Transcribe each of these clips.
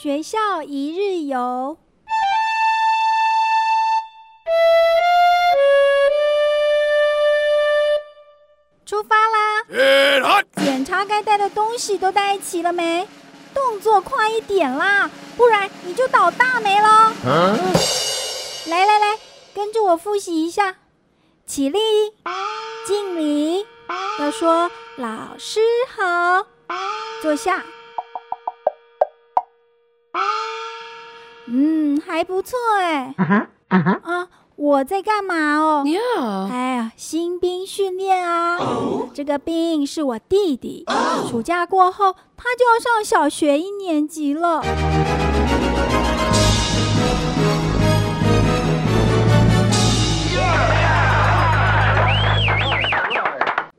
学校一日游，出发啦！检查该带的东西都带齐了没？动作快一点啦，不然你就倒大霉了。来来来，跟着我复习一下：起立，敬礼，要说老师好，坐下。嗯，还不错哎。啊哈啊哈啊，我在干嘛哦？哎呀，新兵训练啊。这个兵是我弟弟，暑假过后他就要上小学一年级了。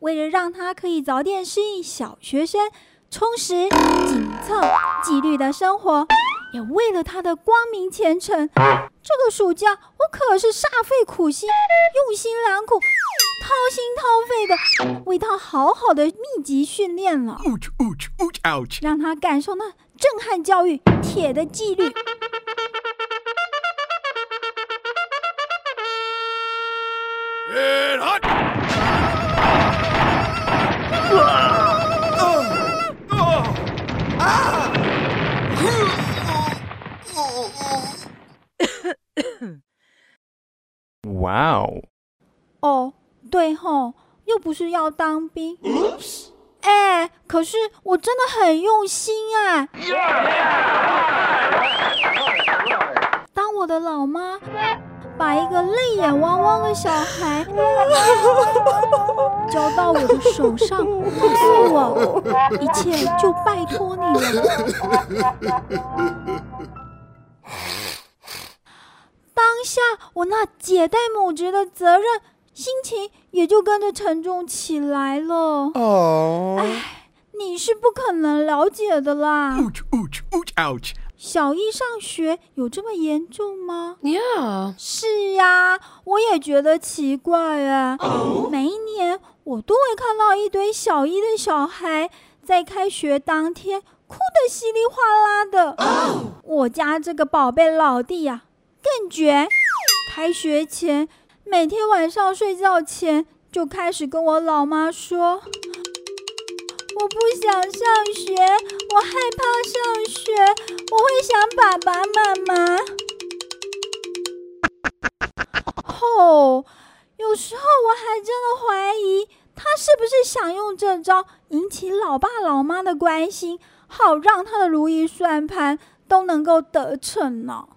为了让他可以早点适应小学生充实、紧凑、纪律的生活。也为了他的光明前程，这个暑假我可是煞费苦心、用心良苦、掏心掏肺的为他好好的密集训练了，让他感受那震撼教育、铁的纪律。哇哦！哦，对吼，又不是要当兵。哎，可是我真的很用心啊！当我的老妈，把一个泪眼汪汪的小孩交到我的手上，告诉我一切就拜托你了。当下，我那姐带母职的责任，心情也就跟着沉重起来了。哦，哎，你是不可能了解的啦。小一上学有这么严重吗？Yeah，是呀，我也觉得奇怪啊。每一年我都会看到一堆小一的小孩在开学当天哭得稀里哗啦的。我家这个宝贝老弟呀。更绝！开学前，每天晚上睡觉前就开始跟我老妈说：“我不想上学，我害怕上学，我会想爸爸妈妈。”哦，有时候我还真的怀疑他是不是想用这招引起老爸老妈的关心，好让他的如意算盘都能够得逞呢。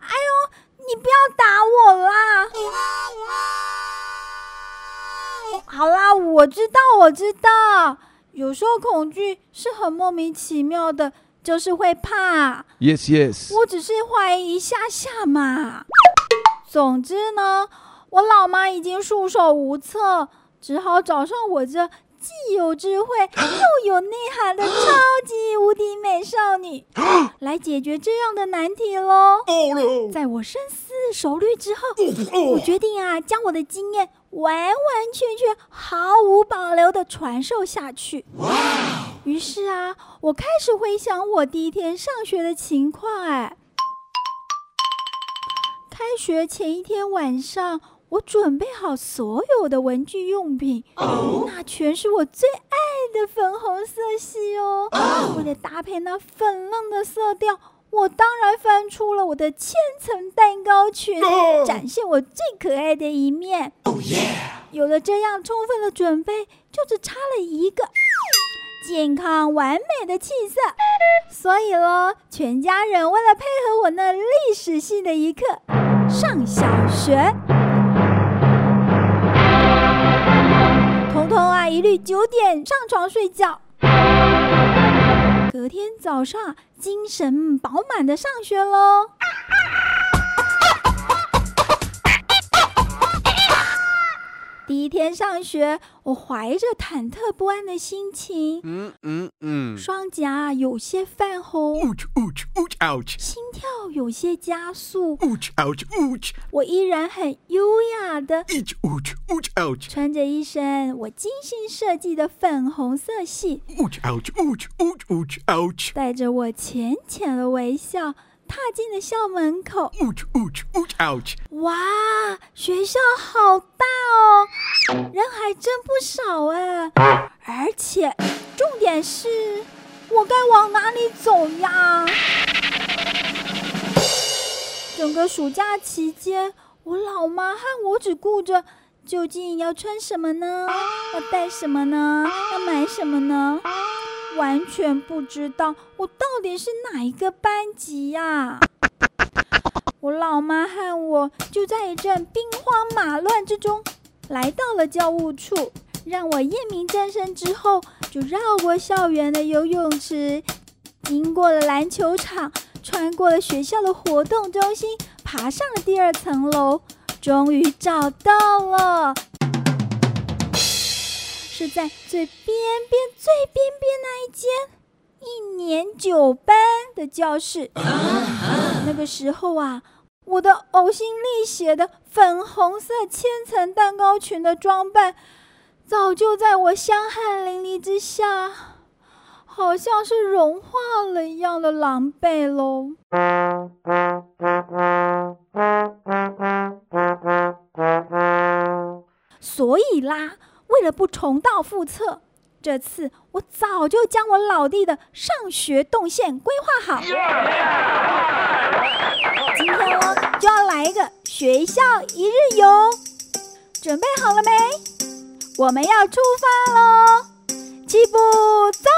哎呦，你不要打我啦！好啦，我知道，我知道，有时候恐惧是很莫名其妙的，就是会怕。Yes, yes。我只是怀疑一下下嘛。总之呢，我老妈已经束手无策，只好找上我这。既有智慧 又有内涵的超级无敌美少女，来解决这样的难题喽！在我深思熟虑之后，我决定啊，将我的经验完完全全、毫无保留的传授下去。于是啊，我开始回想我第一天上学的情况。哎，开学前一天晚上。我准备好所有的文具用品，那全是我最爱的粉红色系哦。为了搭配那粉嫩的色调，我当然翻出了我的千层蛋糕裙，展现我最可爱的一面。有了这样充分的准备，就只差了一个 健康完美的气色。所以咯，全家人为了配合我那历史系的一刻，上小学。一律九点上床睡觉。隔天早上，精神饱满的上学喽。第一天上学，我怀着忐忑不安的心情，嗯嗯嗯。双颊有些泛红，Ouch, ouch, ouch, ouch. 心跳有些加速。Ouch, ouch, ouch. 我依然很优雅的 Each, ouch, ouch, ouch. 穿着一身我精心设计的粉红色系，Ouch, ouch, ouch, ouch, ouch, ouch. 带着我浅浅的微笑，踏进了校门口。Ouch, ouch, ouch, ouch. 哇，学校好大哦，人还真不少哎，而且重点是，我该往哪里走呀？整个暑假期间，我老妈和我只顾着究竟要穿什么呢？要带什么呢？要买什么呢？完全不知道我到底是哪一个班级呀、我老妈和我就在一阵兵荒马乱之中来到了教务处，让我验明正身之后，就绕过校园的游泳池，经过了篮球场，穿过了学校的活动中心，爬上了第二层楼，终于找到了。是在最边边、最边边那一间一年九班的教室。那个时候啊，我的呕心沥血的粉红色千层蛋糕裙的装扮，早就在我香汗淋漓之下，好像是融化了一样的狼狈喽。所以啦，为了不重蹈覆辙，这次我早就将我老弟的上学动线规划好。今天我就要来一个学校一日游，准备好了没？我们要出发喽！起步走！